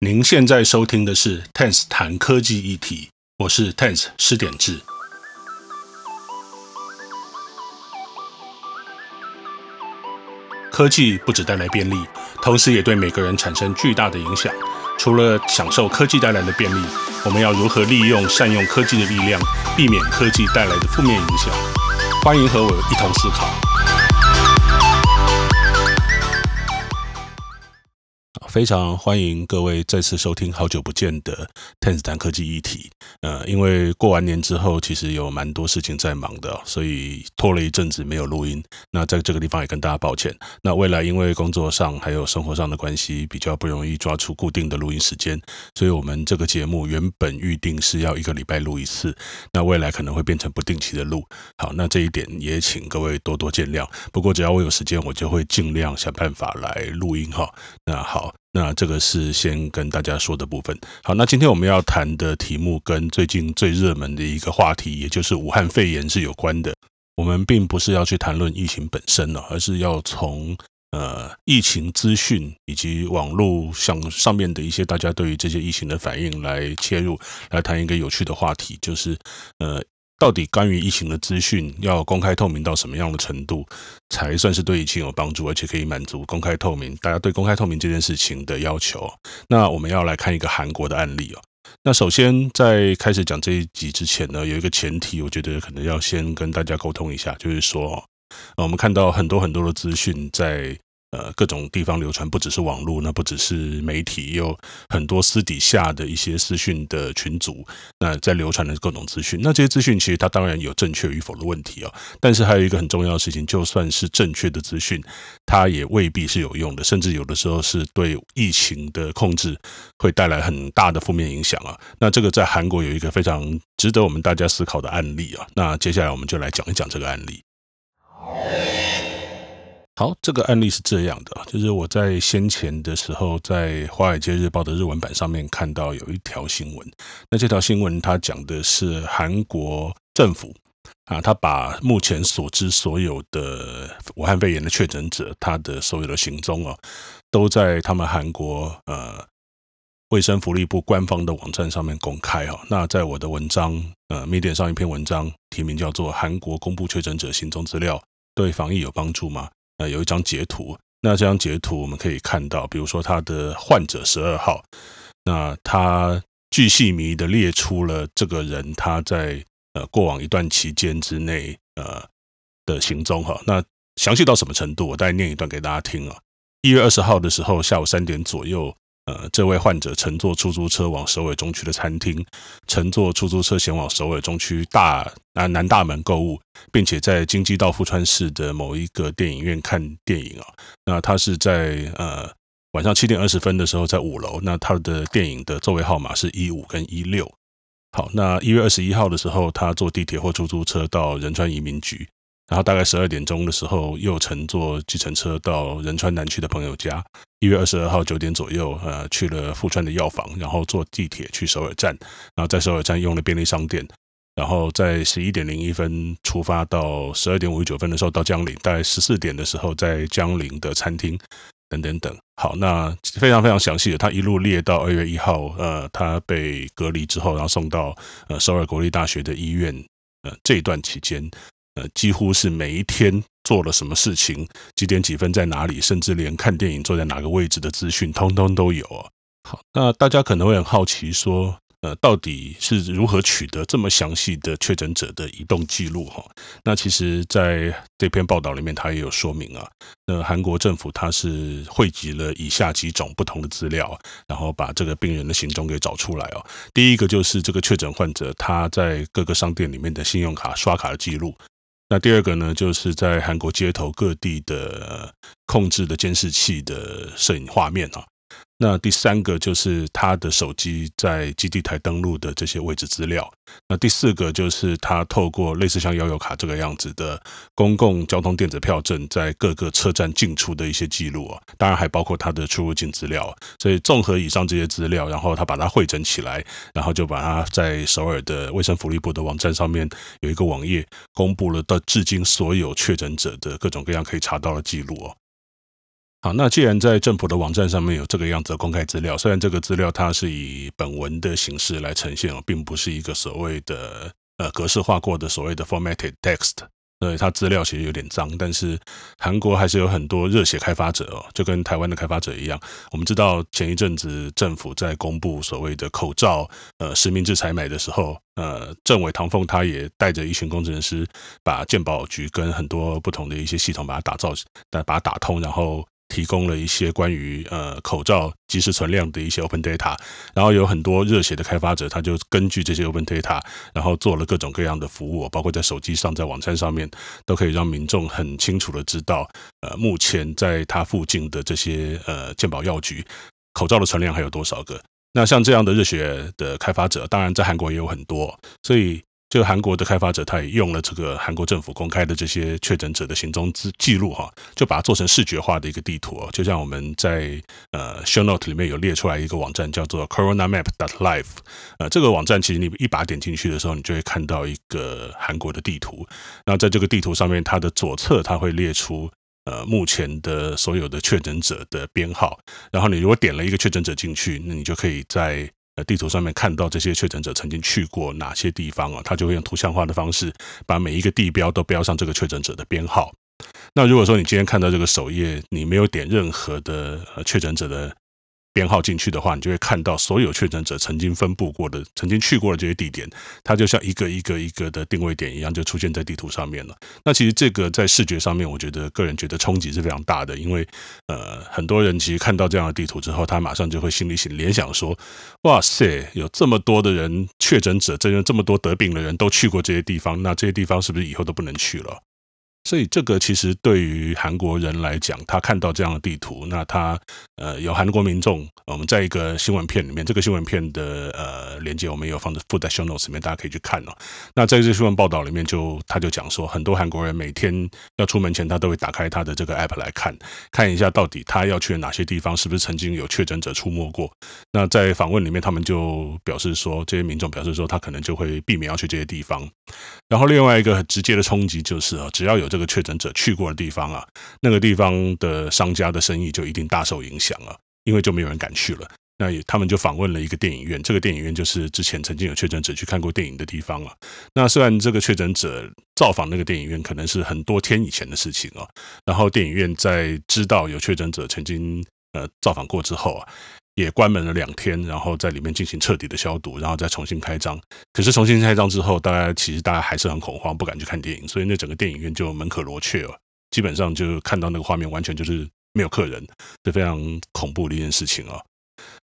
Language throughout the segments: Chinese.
您现在收听的是 Tense 谈科技议题，我是 Tense 施典治。科技不只带来便利，同时也对每个人产生巨大的影响。除了享受科技带来的便利，我们要如何利用、善用科技的力量，避免科技带来的负面影响？欢迎和我一同思考。非常欢迎各位再次收听，好久不见的 Tense 谈科技议题。呃，因为过完年之后，其实有蛮多事情在忙的，所以拖了一阵子没有录音。那在这个地方也跟大家抱歉。那未来因为工作上还有生活上的关系，比较不容易抓出固定的录音时间，所以我们这个节目原本预定是要一个礼拜录一次，那未来可能会变成不定期的录。好，那这一点也请各位多多见谅。不过只要我有时间，我就会尽量想办法来录音哈。那好。那这个是先跟大家说的部分。好，那今天我们要谈的题目跟最近最热门的一个话题，也就是武汉肺炎是有关的。我们并不是要去谈论疫情本身呢，而是要从呃疫情资讯以及网络上上面的一些大家对于这些疫情的反应来切入，来谈一个有趣的话题，就是呃。到底关于疫情的资讯要公开透明到什么样的程度，才算是对疫情有帮助，而且可以满足公开透明大家对公开透明这件事情的要求？那我们要来看一个韩国的案例哦。那首先在开始讲这一集之前呢，有一个前提，我觉得可能要先跟大家沟通一下，就是说，我们看到很多很多的资讯在。呃，各种地方流传，不只是网络，那不只是媒体，有很多私底下的一些私讯的群组，那在流传的各种资讯。那这些资讯其实它当然有正确与否的问题哦，但是还有一个很重要的事情，就算是正确的资讯，它也未必是有用的，甚至有的时候是对疫情的控制会带来很大的负面影响啊。那这个在韩国有一个非常值得我们大家思考的案例啊。那接下来我们就来讲一讲这个案例。好，这个案例是这样的，就是我在先前的时候，在《华尔街日报》的日文版上面看到有一条新闻。那这条新闻它讲的是韩国政府啊，他把目前所知所有的武汉肺炎的确诊者，他的所有的行踪啊，都在他们韩国呃卫生福利部官方的网站上面公开啊。那在我的文章呃，Medium 上一篇文章，题名叫做《韩国公布确诊者行踪资料，对防疫有帮助吗？》呃，有一张截图，那这张截图我们可以看到，比如说他的患者十二号，那他巨细迷的列出了这个人他在呃过往一段期间之内呃的行踪哈，那详细到什么程度？我再念一段给大家听啊。一月二十号的时候，下午三点左右。呃，这位患者乘坐出租车往首尔中区的餐厅，乘坐出租车前往首尔中区大南南大门购物，并且在京畿道富川市的某一个电影院看电影啊。那他是在呃晚上七点二十分的时候在五楼，那他的电影的座位号码是一五跟一六。好，那一月二十一号的时候，他坐地铁或出租车到仁川移民局。然后大概十二点钟的时候，又乘坐计程车到仁川南区的朋友家。一月二十二号九点左右，呃，去了富川的药房，然后坐地铁去首尔站，然后在首尔站用了便利商店，然后在十一点零一分出发，到十二点五十九分的时候到江陵，大概十四点的时候在江陵的餐厅等等等。好，那非常非常详细的，他一路列到二月一号，呃，他被隔离之后，然后送到呃首尔国立大学的医院，呃，这一段期间。呃，几乎是每一天做了什么事情，几点几分在哪里，甚至连看电影坐在哪个位置的资讯，通通都有啊。好，那大家可能会很好奇说，呃，到底是如何取得这么详细的确诊者的移动记录？哈，那其实在这篇报道里面，他也有说明啊。那韩国政府它是汇集了以下几种不同的资料，然后把这个病人的行踪给找出来哦。第一个就是这个确诊患者他在各个商店里面的信用卡刷卡的记录。那第二个呢，就是在韩国街头各地的控制的监视器的摄影画面啊。那第三个就是他的手机在基地台登录的这些位置资料。那第四个就是他透过类似像摇游卡这个样子的公共交通电子票证，在各个车站进出的一些记录啊，当然还包括他的出入境资料。所以综合以上这些资料，然后他把它汇整起来，然后就把它在首尔的卫生福利部的网站上面有一个网页，公布了到至今所有确诊者的各种各样可以查到的记录哦。好，那既然在政府的网站上面有这个样子的公开资料，虽然这个资料它是以本文的形式来呈现哦，并不是一个所谓的呃格式化过的所谓的 formatted text。对，它资料其实有点脏，但是韩国还是有很多热血开发者哦，就跟台湾的开发者一样。我们知道前一阵子政府在公布所谓的口罩呃实名制采买的时候，呃，政委唐凤他也带着一群工程师，把健保局跟很多不同的一些系统把它打造，把它打通，然后。提供了一些关于呃口罩即时存量的一些 open data，然后有很多热血的开发者，他就根据这些 open data，然后做了各种各样的服务，包括在手机上、在网站上面，都可以让民众很清楚的知道，呃，目前在他附近的这些呃健保药局口罩的存量还有多少个。那像这样的热血的开发者，当然在韩国也有很多，所以。这个韩国的开发者，他也用了这个韩国政府公开的这些确诊者的行踪记记录哈，就把它做成视觉化的一个地图哦，就像我们在呃 show note 里面有列出来一个网站叫做 corona map. dot live 呃，这个网站其实你一把点进去的时候，你就会看到一个韩国的地图。那在这个地图上面，它的左侧它会列出呃目前的所有的确诊者的编号，然后你如果点了一个确诊者进去，那你就可以在。地图上面看到这些确诊者曾经去过哪些地方啊？他就会用图像化的方式把每一个地标都标上这个确诊者的编号。那如果说你今天看到这个首页，你没有点任何的确诊者的。编号进去的话，你就会看到所有确诊者曾经分布过的、曾经去过的这些地点，它就像一个一个一个的定位点一样，就出现在地图上面了。那其实这个在视觉上面，我觉得个人觉得冲击是非常大的，因为呃，很多人其实看到这样的地图之后，他马上就会心里想联想说：哇塞，有这么多的人确诊者，这这么多得病的人都去过这些地方，那这些地方是不是以后都不能去了？所以这个其实对于韩国人来讲，他看到这样的地图，那他呃有韩国民众，我们在一个新闻片里面，这个新闻片的呃连接我们有放在附在 show notes 里面，大家可以去看哦。那在这新闻报道里面就，他就讲说，很多韩国人每天要出门前，他都会打开他的这个 app 来看，看一下到底他要去哪些地方，是不是曾经有确诊者出没过。那在访问里面，他们就表示说，这些民众表示说，他可能就会避免要去这些地方。然后另外一个很直接的冲击就是啊，只要有这这个确诊者去过的地方啊，那个地方的商家的生意就一定大受影响了，因为就没有人敢去了。那也他们就访问了一个电影院，这个电影院就是之前曾经有确诊者去看过电影的地方啊。那虽然这个确诊者造访那个电影院可能是很多天以前的事情啊，然后电影院在知道有确诊者曾经呃造访过之后啊。也关门了两天，然后在里面进行彻底的消毒，然后再重新开张。可是重新开张之后，大家其实大家还是很恐慌，不敢去看电影，所以那整个电影院就门可罗雀了。基本上就看到那个画面，完全就是没有客人，是非常恐怖的一件事情啊。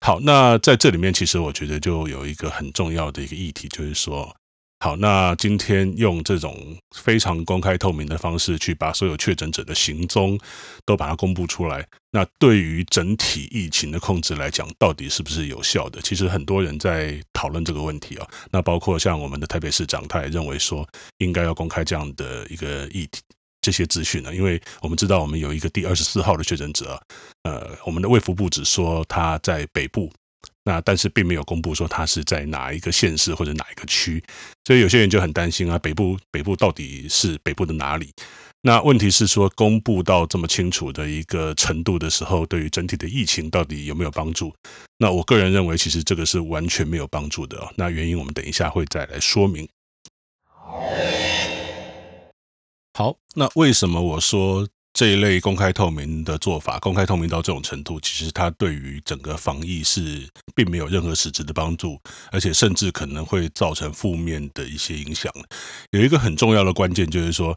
好，那在这里面，其实我觉得就有一个很重要的一个议题，就是说。好，那今天用这种非常公开透明的方式去把所有确诊者的行踪都把它公布出来，那对于整体疫情的控制来讲，到底是不是有效的？其实很多人在讨论这个问题啊。那包括像我们的台北市长，他也认为说应该要公开这样的一个议题，这些资讯呢，因为我们知道我们有一个第二十四号的确诊者，呃，我们的卫福部只说他在北部。那但是并没有公布说它是在哪一个县市或者哪一个区，所以有些人就很担心啊，北部北部到底是北部的哪里？那问题是说公布到这么清楚的一个程度的时候，对于整体的疫情到底有没有帮助？那我个人认为，其实这个是完全没有帮助的哦。那原因我们等一下会再来说明。好，那为什么我说？这一类公开透明的做法，公开透明到这种程度，其实它对于整个防疫是并没有任何实质的帮助，而且甚至可能会造成负面的一些影响。有一个很重要的关键就是说，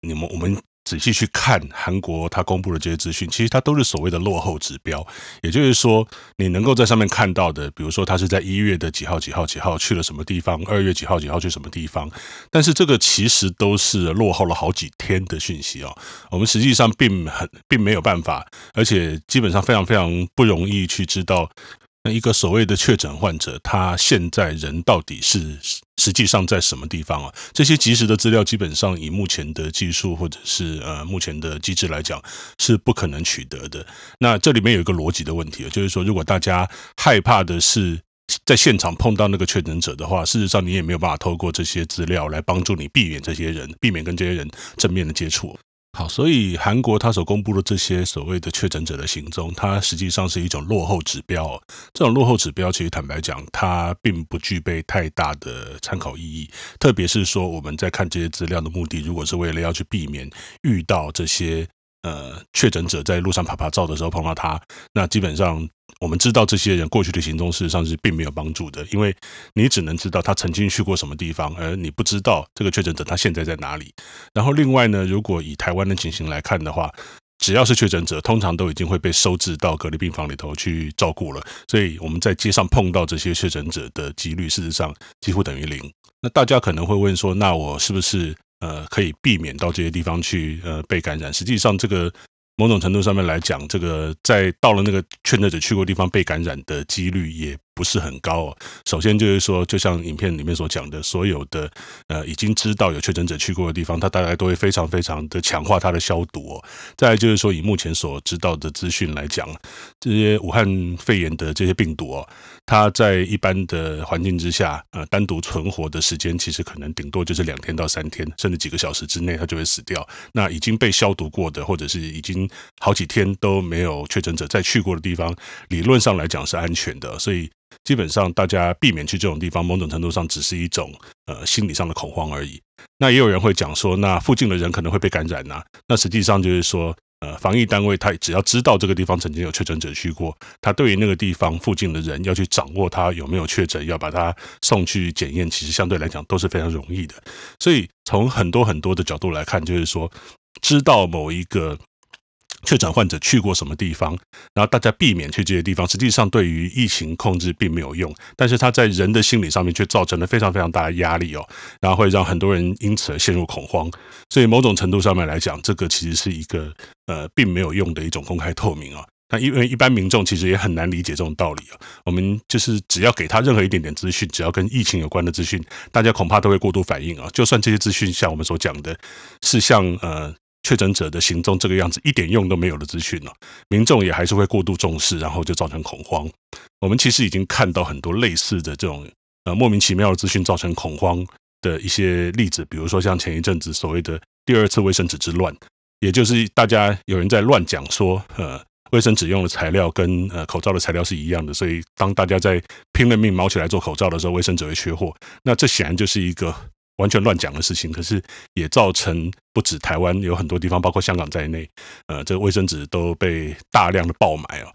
你们我们。仔细去看韩国他公布的这些资讯，其实它都是所谓的落后指标。也就是说，你能够在上面看到的，比如说他是在一月的几号几号几号去了什么地方，二月几号几号去什么地方，但是这个其实都是落后了好几天的讯息哦。我们实际上并很并没有办法，而且基本上非常非常不容易去知道。那一个所谓的确诊患者，他现在人到底是实际上在什么地方啊？这些及时的资料，基本上以目前的技术或者是呃目前的机制来讲，是不可能取得的。那这里面有一个逻辑的问题，就是说，如果大家害怕的是在现场碰到那个确诊者的话，事实上你也没有办法透过这些资料来帮助你避免这些人，避免跟这些人正面的接触。好，所以韩国他所公布的这些所谓的确诊者的行踪，它实际上是一种落后指标。这种落后指标，其实坦白讲，它并不具备太大的参考意义。特别是说，我们在看这些资料的目的，如果是为了要去避免遇到这些。呃，确诊者在路上拍拍照的时候碰到他，那基本上我们知道这些人过去的行踪，事实上是并没有帮助的，因为你只能知道他曾经去过什么地方，而你不知道这个确诊者他现在在哪里。然后另外呢，如果以台湾的情形来看的话，只要是确诊者，通常都已经会被收治到隔离病房里头去照顾了，所以我们在街上碰到这些确诊者的几率，事实上几乎等于零。那大家可能会问说，那我是不是？呃，可以避免到这些地方去，呃，被感染。实际上，这个某种程度上面来讲，这个在到了那个确诊者去过地方被感染的几率也。不是很高哦。首先就是说，就像影片里面所讲的，所有的呃已经知道有确诊者去过的地方，它大概都会非常非常的强化它的消毒哦。再就是说，以目前所知道的资讯来讲，这些武汉肺炎的这些病毒哦，它在一般的环境之下，呃，单独存活的时间其实可能顶多就是两天到三天，甚至几个小时之内它就会死掉。那已经被消毒过的，或者是已经好几天都没有确诊者再去过的地方，理论上来讲是安全的，所以。基本上，大家避免去这种地方，某种程度上只是一种呃心理上的恐慌而已。那也有人会讲说，那附近的人可能会被感染呐、那实际上就是说，呃，防疫单位他只要知道这个地方曾经有确诊者去过，他对于那个地方附近的人要去掌握他有没有确诊，要把他送去检验，其实相对来讲都是非常容易的。所以从很多很多的角度来看，就是说，知道某一个。确诊患者去过什么地方，然后大家避免去这些地方，实际上对于疫情控制并没有用，但是它在人的心理上面却造成了非常非常大的压力哦，然后会让很多人因此而陷入恐慌。所以某种程度上面来讲，这个其实是一个呃并没有用的一种公开透明啊。那因为一般民众其实也很难理解这种道理啊。我们就是只要给他任何一点点资讯，只要跟疫情有关的资讯，大家恐怕都会过度反应啊。就算这些资讯像我们所讲的，是像呃。确诊者的行踪这个样子一点用都没有的资讯了，民众也还是会过度重视，然后就造成恐慌。我们其实已经看到很多类似的这种呃莫名其妙的资讯造成恐慌的一些例子，比如说像前一阵子所谓的第二次卫生纸之乱，也就是大家有人在乱讲说，呃，卫生纸用的材料跟呃口罩的材料是一样的，所以当大家在拼了命卯起来做口罩的时候，卫生纸会缺货。那这显然就是一个。完全乱讲的事情，可是也造成不止台湾有很多地方，包括香港在内，呃，这个卫生纸都被大量的爆买啊。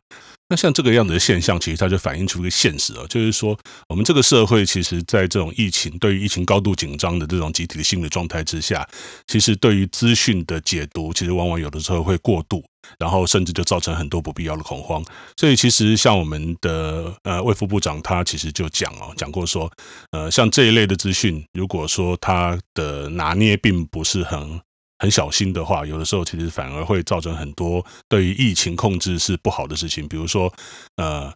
那像这个样子的现象，其实它就反映出一个现实啊，就是说，我们这个社会其实，在这种疫情对于疫情高度紧张的这种集体的心理状态之下，其实对于资讯的解读，其实往往有的时候会过度。然后甚至就造成很多不必要的恐慌，所以其实像我们的呃卫副部长他其实就讲哦，讲过说，呃像这一类的资讯，如果说他的拿捏并不是很很小心的话，有的时候其实反而会造成很多对于疫情控制是不好的事情，比如说呃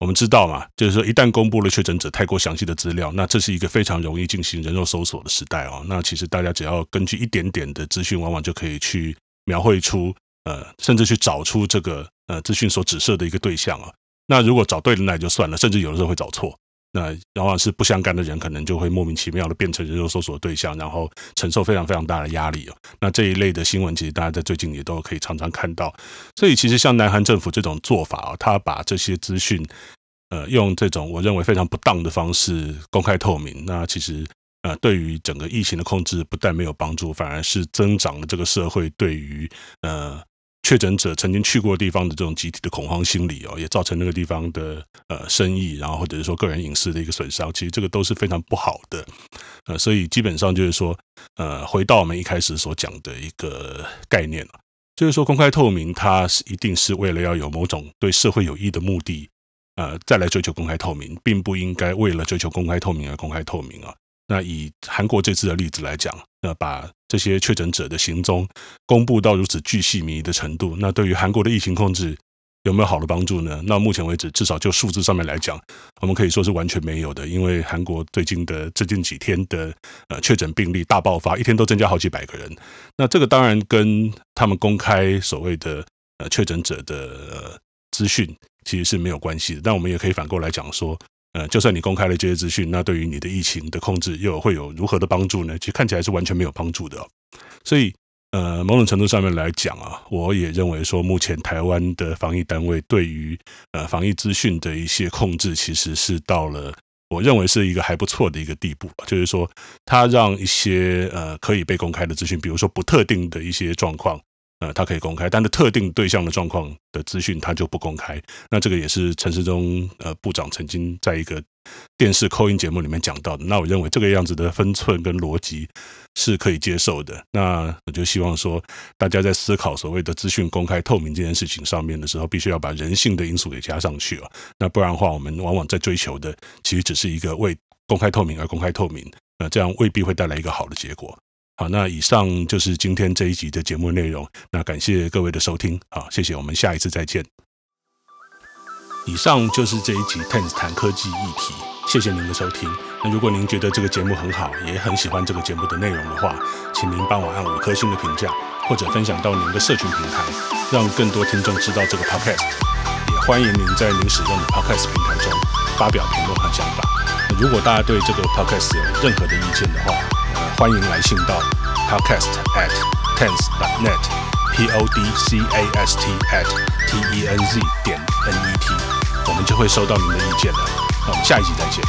我们知道嘛，就是说一旦公布了确诊者太过详细的资料，那这是一个非常容易进行人肉搜索的时代哦，那其实大家只要根据一点点的资讯，往往就可以去描绘出。呃，甚至去找出这个呃资讯所指涉的一个对象啊。那如果找对了，那也就算了。甚至有的时候会找错，那往往是不相干的人，可能就会莫名其妙的变成人肉搜索的对象，然后承受非常非常大的压力哦。那这一类的新闻，其实大家在最近也都可以常常看到。所以，其实像南韩政府这种做法啊，他把这些资讯，呃，用这种我认为非常不当的方式公开透明，那其实。呃，对于整个疫情的控制，不但没有帮助，反而是增长了这个社会对于呃确诊者曾经去过地方的这种集体的恐慌心理哦，也造成那个地方的呃生意，然后或者是说个人隐私的一个损伤。其实这个都是非常不好的。呃，所以基本上就是说，呃，回到我们一开始所讲的一个概念了，就是说公开透明，它是一定是为了要有某种对社会有益的目的，呃，再来追求公开透明，并不应该为了追求公开透明而公开透明啊。那以韩国这次的例子来讲，那把这些确诊者的行踪公布到如此巨细靡遗的程度，那对于韩国的疫情控制有没有好的帮助呢？那目前为止，至少就数字上面来讲，我们可以说是完全没有的。因为韩国最近的最近几天的呃确诊病例大爆发，一天都增加好几百个人。那这个当然跟他们公开所谓的呃确诊者的呃资讯其实是没有关系的。但我们也可以反过来讲说。呃，就算你公开了这些资讯，那对于你的疫情的控制又会有如何的帮助呢？其实看起来是完全没有帮助的哦。所以，呃，某种程度上面来讲啊，我也认为说，目前台湾的防疫单位对于呃防疫资讯的一些控制，其实是到了我认为是一个还不错的一个地步。就是说，它让一些呃可以被公开的资讯，比如说不特定的一些状况。呃，它可以公开，但是特定对象的状况的资讯，它就不公开。那这个也是陈世忠呃部长曾经在一个电视扣音节目里面讲到的。那我认为这个样子的分寸跟逻辑是可以接受的。那我就希望说，大家在思考所谓的资讯公开透明这件事情上面的时候，必须要把人性的因素给加上去了。那不然的话，我们往往在追求的其实只是一个为公开透明而公开透明，那这样未必会带来一个好的结果。好，那以上就是今天这一集的节目内容。那感谢各位的收听，好，谢谢，我们下一次再见。以上就是这一集 Ten 谈科技议题，谢谢您的收听。那如果您觉得这个节目很好，也很喜欢这个节目的内容的话，请您帮我按五颗星的评价，或者分享到您的社群平台，让更多听众知道这个 Podcast。也欢迎您在您使用的 Podcast 平台中发表评论和想法。那如果大家对这个 Podcast 有任何的意见的话，欢迎来信到 podcast at tens dot net p o d c a s t at t e n z 点 n e t，我们就会收到您的意见了。那我们下一集再见。